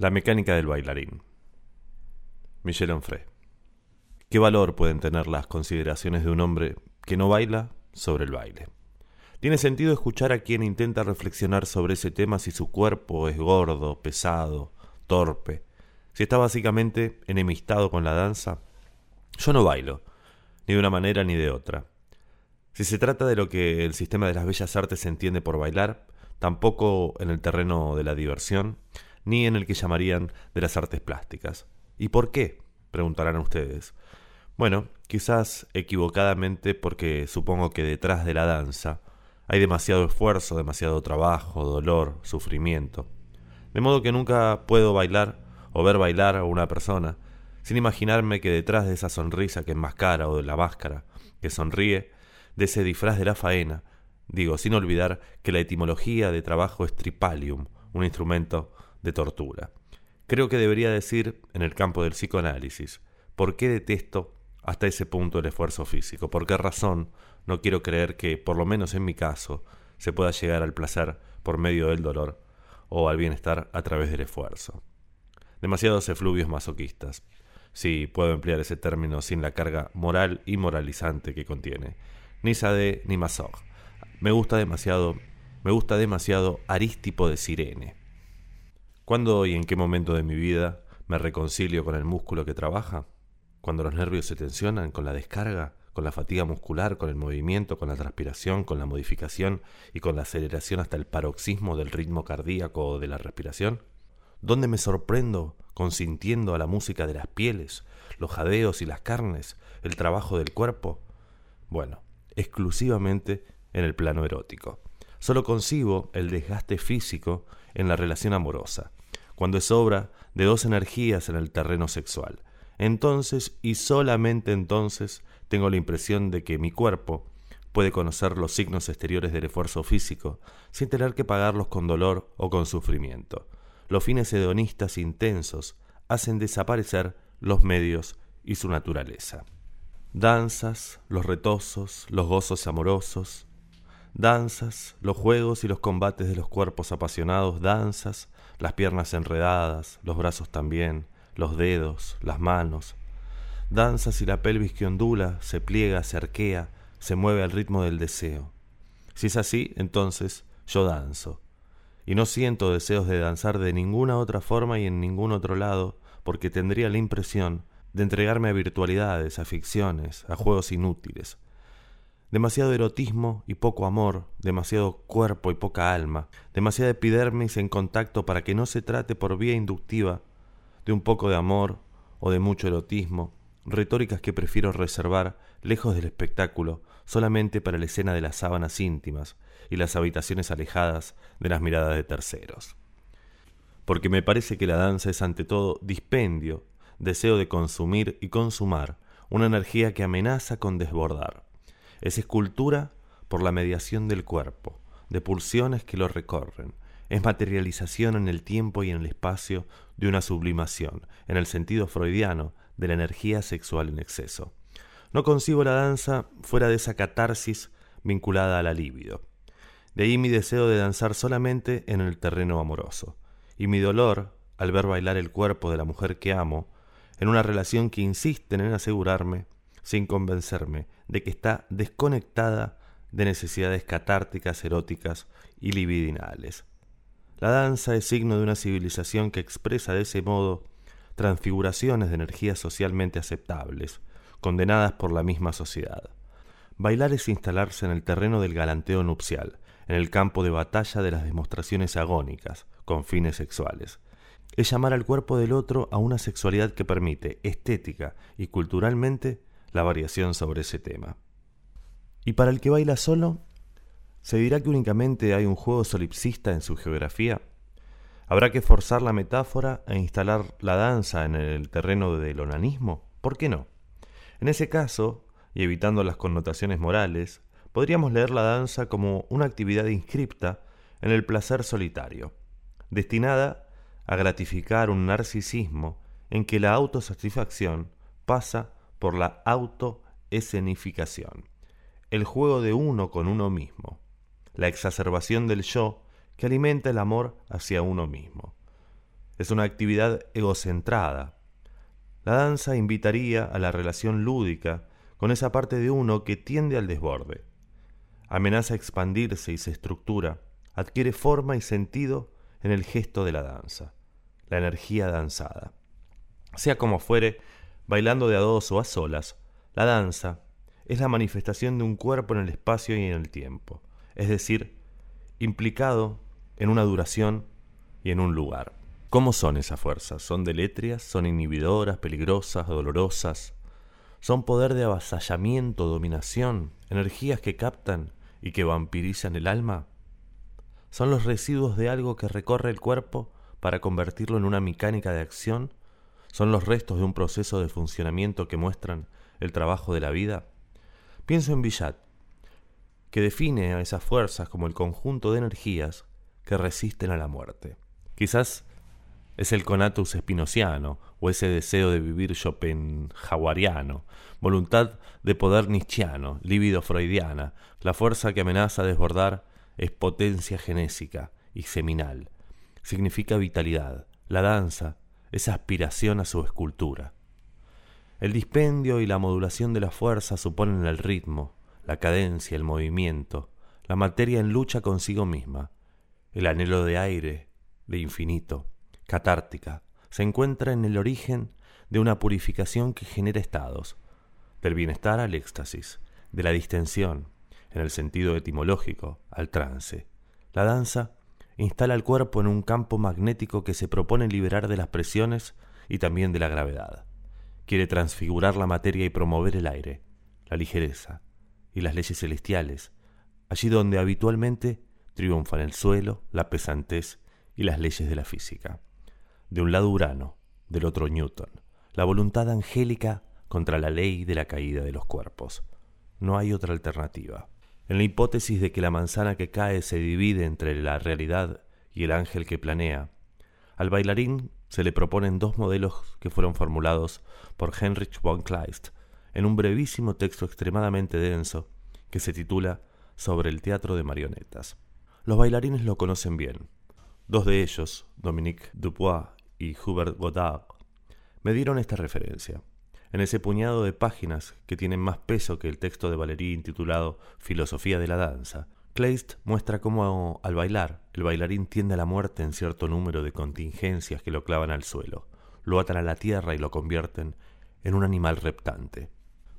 La mecánica del bailarín. Michel Onfray. ¿Qué valor pueden tener las consideraciones de un hombre que no baila sobre el baile? Tiene sentido escuchar a quien intenta reflexionar sobre ese tema si su cuerpo es gordo, pesado, torpe, si está básicamente enemistado con la danza. Yo no bailo, ni de una manera ni de otra. Si se trata de lo que el sistema de las bellas artes entiende por bailar, tampoco en el terreno de la diversión, ni en el que llamarían de las artes plásticas. ¿Y por qué? preguntarán ustedes. Bueno, quizás equivocadamente porque supongo que detrás de la danza hay demasiado esfuerzo, demasiado trabajo, dolor, sufrimiento. De modo que nunca puedo bailar o ver bailar a una persona sin imaginarme que detrás de esa sonrisa que enmascara o de la máscara que sonríe, de ese disfraz de la faena, digo, sin olvidar que la etimología de trabajo es tripalium, un instrumento de tortura. Creo que debería decir, en el campo del psicoanálisis, ¿por qué detesto hasta ese punto el esfuerzo físico? ¿Por qué razón no quiero creer que, por lo menos en mi caso, se pueda llegar al placer por medio del dolor o al bienestar a través del esfuerzo? Demasiados efluvios masoquistas, si puedo emplear ese término sin la carga moral y moralizante que contiene. Ni Sade ni Masog. Me gusta demasiado, me gusta demasiado Aristipo de Sirene. ¿Cuándo y en qué momento de mi vida me reconcilio con el músculo que trabaja? Cuando los nervios se tensionan, con la descarga, con la fatiga muscular, con el movimiento, con la transpiración, con la modificación y con la aceleración hasta el paroxismo del ritmo cardíaco o de la respiración? ¿Dónde me sorprendo consintiendo a la música de las pieles, los jadeos y las carnes, el trabajo del cuerpo? Bueno, exclusivamente en el plano erótico. Solo concibo el desgaste físico en la relación amorosa, cuando es obra de dos energías en el terreno sexual. Entonces, y solamente entonces, tengo la impresión de que mi cuerpo puede conocer los signos exteriores del esfuerzo físico sin tener que pagarlos con dolor o con sufrimiento. Los fines hedonistas intensos hacen desaparecer los medios y su naturaleza. Danzas, los retosos, los gozos amorosos, danzas, los juegos y los combates de los cuerpos apasionados, danzas, las piernas enredadas, los brazos también, los dedos, las manos. Danzas y la pelvis que ondula, se pliega, se arquea, se mueve al ritmo del deseo. Si es así, entonces yo danzo. Y no siento deseos de danzar de ninguna otra forma y en ningún otro lado, porque tendría la impresión de entregarme a virtualidades, a ficciones, a juegos inútiles, demasiado erotismo y poco amor, demasiado cuerpo y poca alma, demasiada epidermis en contacto para que no se trate por vía inductiva de un poco de amor o de mucho erotismo, retóricas que prefiero reservar lejos del espectáculo, solamente para la escena de las sábanas íntimas y las habitaciones alejadas de las miradas de terceros. Porque me parece que la danza es ante todo dispendio, deseo de consumir y consumar, una energía que amenaza con desbordar es escultura por la mediación del cuerpo, de pulsiones que lo recorren. Es materialización en el tiempo y en el espacio de una sublimación, en el sentido freudiano de la energía sexual en exceso. No concibo la danza fuera de esa catarsis vinculada a la libido. De ahí mi deseo de danzar solamente en el terreno amoroso, y mi dolor al ver bailar el cuerpo de la mujer que amo, en una relación que insisten en asegurarme sin convencerme de que está desconectada de necesidades catárticas, eróticas y libidinales. La danza es signo de una civilización que expresa de ese modo transfiguraciones de energías socialmente aceptables, condenadas por la misma sociedad. Bailar es instalarse en el terreno del galanteo nupcial, en el campo de batalla de las demostraciones agónicas, con fines sexuales. Es llamar al cuerpo del otro a una sexualidad que permite, estética y culturalmente, la variación sobre ese tema. Y para el que baila solo, ¿se dirá que únicamente hay un juego solipsista en su geografía? ¿Habrá que forzar la metáfora e instalar la danza en el terreno del onanismo? ¿Por qué no? En ese caso, y evitando las connotaciones morales, podríamos leer la danza como una actividad inscripta en el placer solitario, destinada a gratificar un narcisismo en que la autosatisfacción pasa por la autoescenificación, el juego de uno con uno mismo, la exacerbación del yo que alimenta el amor hacia uno mismo. es una actividad egocentrada. La danza invitaría a la relación lúdica con esa parte de uno que tiende al desborde. Amenaza expandirse y se estructura, adquiere forma y sentido en el gesto de la danza, la energía danzada. Sea como fuere, bailando de a dos o a solas, la danza es la manifestación de un cuerpo en el espacio y en el tiempo, es decir, implicado en una duración y en un lugar. ¿Cómo son esas fuerzas? ¿Son deletrias? ¿Son inhibidoras, peligrosas, dolorosas? ¿Son poder de avasallamiento, dominación, energías que captan y que vampirizan el alma? ¿Son los residuos de algo que recorre el cuerpo para convertirlo en una mecánica de acción? ¿Son los restos de un proceso de funcionamiento que muestran el trabajo de la vida? Pienso en Villat, que define a esas fuerzas como el conjunto de energías que resisten a la muerte. Quizás es el conatus espinociano o ese deseo de vivir schopenhaueriano, voluntad de poder nietzscheano, líbido freudiana, la fuerza que amenaza desbordar es potencia genésica y seminal. Significa vitalidad. La danza es aspiración a su escultura. El dispendio y la modulación de la fuerza suponen el ritmo, la cadencia, el movimiento, la materia en lucha consigo misma, el anhelo de aire, de infinito, catártica, se encuentra en el origen de una purificación que genera estados, del bienestar al éxtasis, de la distensión, en el sentido etimológico, al trance. La danza instala el cuerpo en un campo magnético que se propone liberar de las presiones y también de la gravedad quiere transfigurar la materia y promover el aire, la ligereza y las leyes celestiales, allí donde habitualmente triunfan el suelo, la pesantez y las leyes de la física. De un lado Urano, del otro Newton, la voluntad angélica contra la ley de la caída de los cuerpos. No hay otra alternativa. En la hipótesis de que la manzana que cae se divide entre la realidad y el ángel que planea, al bailarín se le proponen dos modelos que fueron formulados por Heinrich von Kleist en un brevísimo texto extremadamente denso que se titula Sobre el teatro de marionetas. Los bailarines lo conocen bien. Dos de ellos, Dominique Dupois y Hubert Godard, me dieron esta referencia. En ese puñado de páginas que tienen más peso que el texto de Valéry intitulado Filosofía de la danza, Kleist muestra cómo al bailar, el bailarín tiende a la muerte en cierto número de contingencias que lo clavan al suelo, lo atan a la tierra y lo convierten en un animal reptante.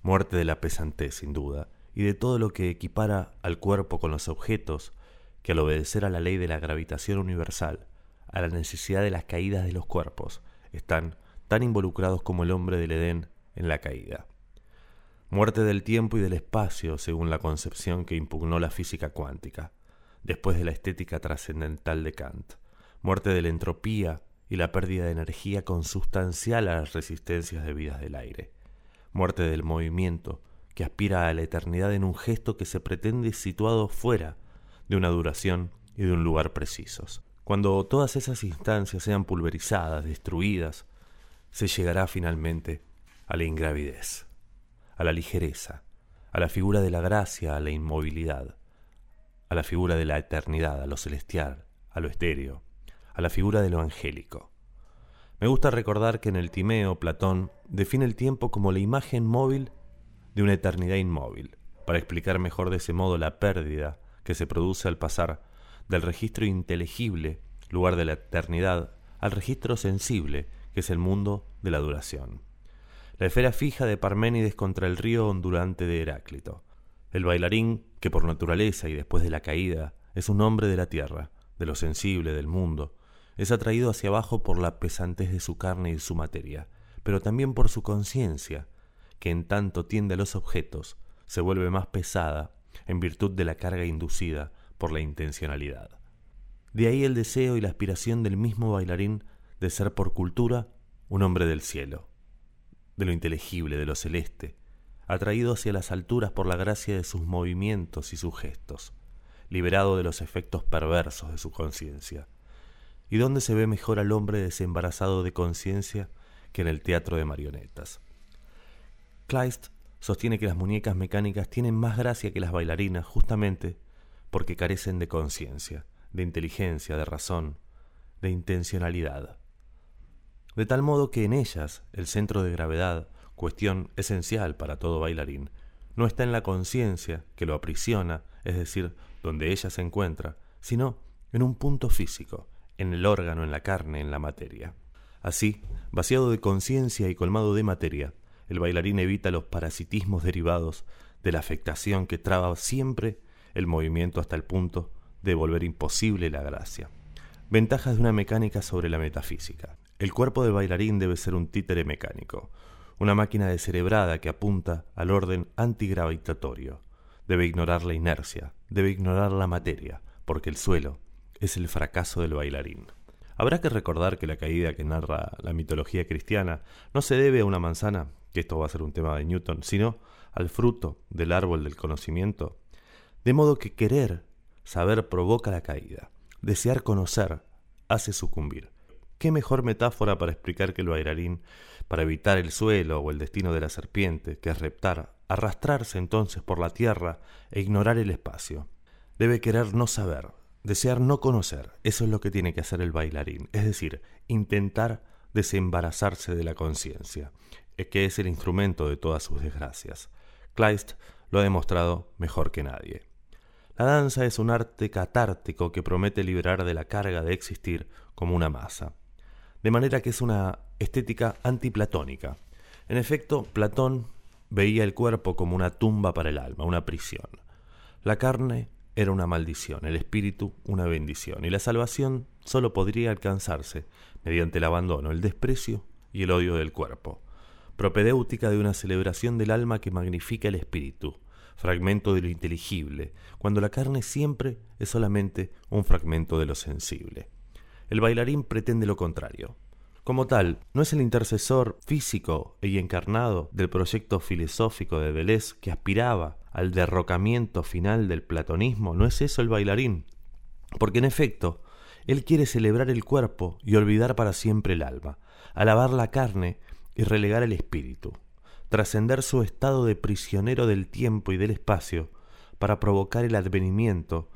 Muerte de la pesantez, sin duda, y de todo lo que equipara al cuerpo con los objetos que al obedecer a la ley de la gravitación universal, a la necesidad de las caídas de los cuerpos, están tan involucrados como el hombre del Edén en la caída. Muerte del tiempo y del espacio según la concepción que impugnó la física cuántica, después de la estética trascendental de Kant, muerte de la entropía y la pérdida de energía consustancial a las resistencias debidas del aire, muerte del movimiento que aspira a la eternidad en un gesto que se pretende situado fuera de una duración y de un lugar precisos. Cuando todas esas instancias sean pulverizadas, destruidas, se llegará finalmente a la ingravidez a la ligereza, a la figura de la gracia, a la inmovilidad, a la figura de la eternidad, a lo celestial, a lo estéreo, a la figura de lo angélico. Me gusta recordar que en el Timeo Platón define el tiempo como la imagen móvil de una eternidad inmóvil, para explicar mejor de ese modo la pérdida que se produce al pasar del registro inteligible, lugar de la eternidad, al registro sensible, que es el mundo de la duración la esfera fija de Parménides contra el río ondulante de Heráclito. El bailarín, que por naturaleza y después de la caída es un hombre de la tierra, de lo sensible del mundo, es atraído hacia abajo por la pesantez de su carne y su materia, pero también por su conciencia, que en tanto tiende a los objetos, se vuelve más pesada en virtud de la carga inducida por la intencionalidad. De ahí el deseo y la aspiración del mismo bailarín de ser por cultura un hombre del cielo de lo inteligible, de lo celeste, atraído hacia las alturas por la gracia de sus movimientos y sus gestos, liberado de los efectos perversos de su conciencia. ¿Y dónde se ve mejor al hombre desembarazado de conciencia que en el teatro de marionetas? Kleist sostiene que las muñecas mecánicas tienen más gracia que las bailarinas justamente porque carecen de conciencia, de inteligencia, de razón, de intencionalidad. De tal modo que en ellas el centro de gravedad, cuestión esencial para todo bailarín, no está en la conciencia que lo aprisiona, es decir, donde ella se encuentra, sino en un punto físico, en el órgano, en la carne, en la materia. Así, vaciado de conciencia y colmado de materia, el bailarín evita los parasitismos derivados de la afectación que traba siempre el movimiento hasta el punto de volver imposible la gracia. Ventajas de una mecánica sobre la metafísica. El cuerpo del bailarín debe ser un títere mecánico, una máquina descerebrada que apunta al orden antigravitatorio. Debe ignorar la inercia, debe ignorar la materia, porque el suelo es el fracaso del bailarín. Habrá que recordar que la caída que narra la mitología cristiana no se debe a una manzana, que esto va a ser un tema de Newton, sino al fruto del árbol del conocimiento. De modo que querer saber provoca la caída, desear conocer hace sucumbir. ¿Qué mejor metáfora para explicar que el bailarín, para evitar el suelo o el destino de la serpiente, que es reptar, arrastrarse entonces por la tierra e ignorar el espacio? Debe querer no saber, Desear no conocer, eso es lo que tiene que hacer el bailarín, es decir, intentar desembarazarse de la conciencia, que es el instrumento de todas sus desgracias. Kleist lo ha demostrado mejor que nadie. La danza es un arte catártico que promete liberar de la carga de existir como una masa. De manera que es una estética antiplatónica. En efecto, Platón veía el cuerpo como una tumba para el alma, una prisión. La carne era una maldición, el espíritu una bendición, y la salvación sólo podría alcanzarse mediante el abandono, el desprecio y el odio del cuerpo, propedéutica de una celebración del alma que magnifica el espíritu, fragmento de lo inteligible, cuando la carne siempre es solamente un fragmento de lo sensible. El bailarín pretende lo contrario, como tal, no es el intercesor físico y encarnado del proyecto filosófico de Deleuze que aspiraba al derrocamiento final del platonismo, no es eso el bailarín, porque en efecto, él quiere celebrar el cuerpo y olvidar para siempre el alma, alabar la carne y relegar el espíritu, trascender su estado de prisionero del tiempo y del espacio para provocar el advenimiento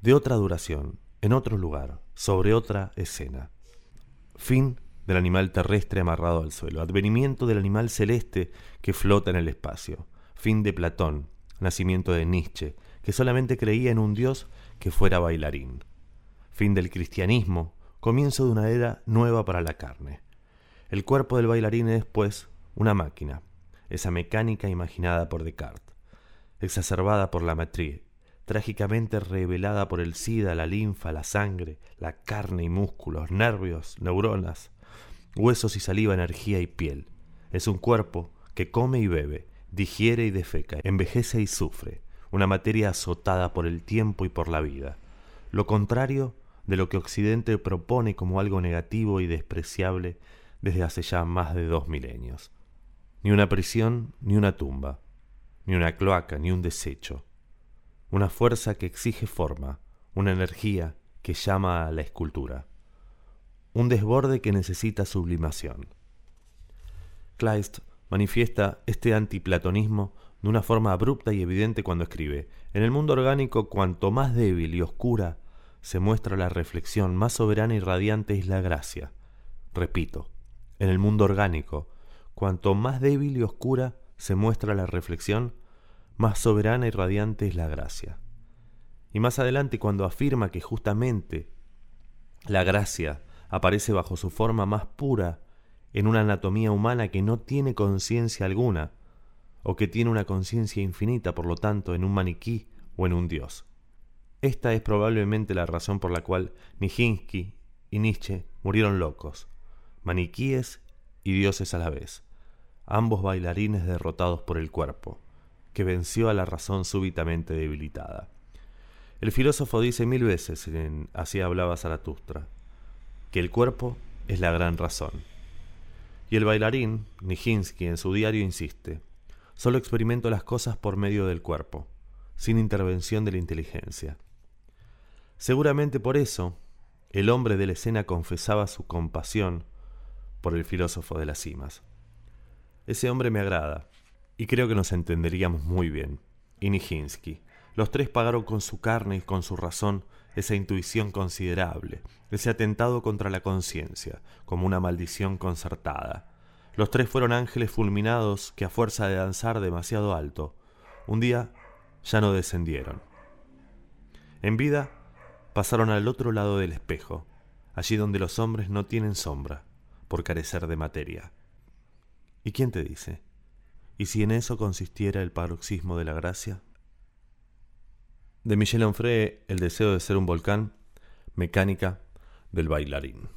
de otra duración, en otro lugar, sobre otra escena. Fin del animal terrestre amarrado al suelo, advenimiento del animal celeste que flota en el espacio, fin de Platón, nacimiento de Nietzsche, que solamente creía en un dios que fuera bailarín, fin del cristianismo, comienzo de una era nueva para la carne. El cuerpo del bailarín es, pues, una máquina, esa mecánica imaginada por Descartes, exacerbada por la matriz, trágicamente revelada por el sida, la linfa, la sangre, la carne y músculos, nervios, neuronas, huesos y saliva, energía y piel. Es un cuerpo que come y bebe, digiere y defeca, envejece y sufre, una materia azotada por el tiempo y por la vida. Lo contrario de lo que Occidente propone como algo negativo y despreciable desde hace ya más de dos milenios. Ni una prisión, ni una tumba, ni una cloaca, ni un desecho. Una fuerza que exige forma, una energía que llama a la escultura un desborde que necesita sublimación. Kleist manifiesta este antiplatonismo de una forma abrupta y evidente cuando escribe, en el mundo orgánico cuanto más débil y oscura se muestra la reflexión, más soberana y radiante es la gracia. Repito, en el mundo orgánico, cuanto más débil y oscura se muestra la reflexión, más soberana y radiante es la gracia. Y más adelante cuando afirma que justamente la gracia aparece bajo su forma más pura en una anatomía humana que no tiene conciencia alguna, o que tiene una conciencia infinita, por lo tanto, en un maniquí o en un dios. Esta es probablemente la razón por la cual Nijinsky y Nietzsche murieron locos, maniquíes y dioses a la vez, ambos bailarines derrotados por el cuerpo, que venció a la razón súbitamente debilitada. El filósofo dice mil veces en Así hablaba Zaratustra, que el cuerpo es la gran razón. Y el bailarín, Nijinsky, en su diario insiste, solo experimento las cosas por medio del cuerpo, sin intervención de la inteligencia. Seguramente por eso, el hombre de la escena confesaba su compasión por el filósofo de las cimas. Ese hombre me agrada, y creo que nos entenderíamos muy bien. Y. Los tres pagaron con su carne y con su razón esa intuición considerable, ese atentado contra la conciencia, como una maldición concertada. Los tres fueron ángeles fulminados que a fuerza de danzar demasiado alto, un día ya no descendieron. En vida pasaron al otro lado del espejo, allí donde los hombres no tienen sombra, por carecer de materia. ¿Y quién te dice? ¿Y si en eso consistiera el paroxismo de la gracia? De Michel Onfray, El deseo de ser un volcán, mecánica del bailarín.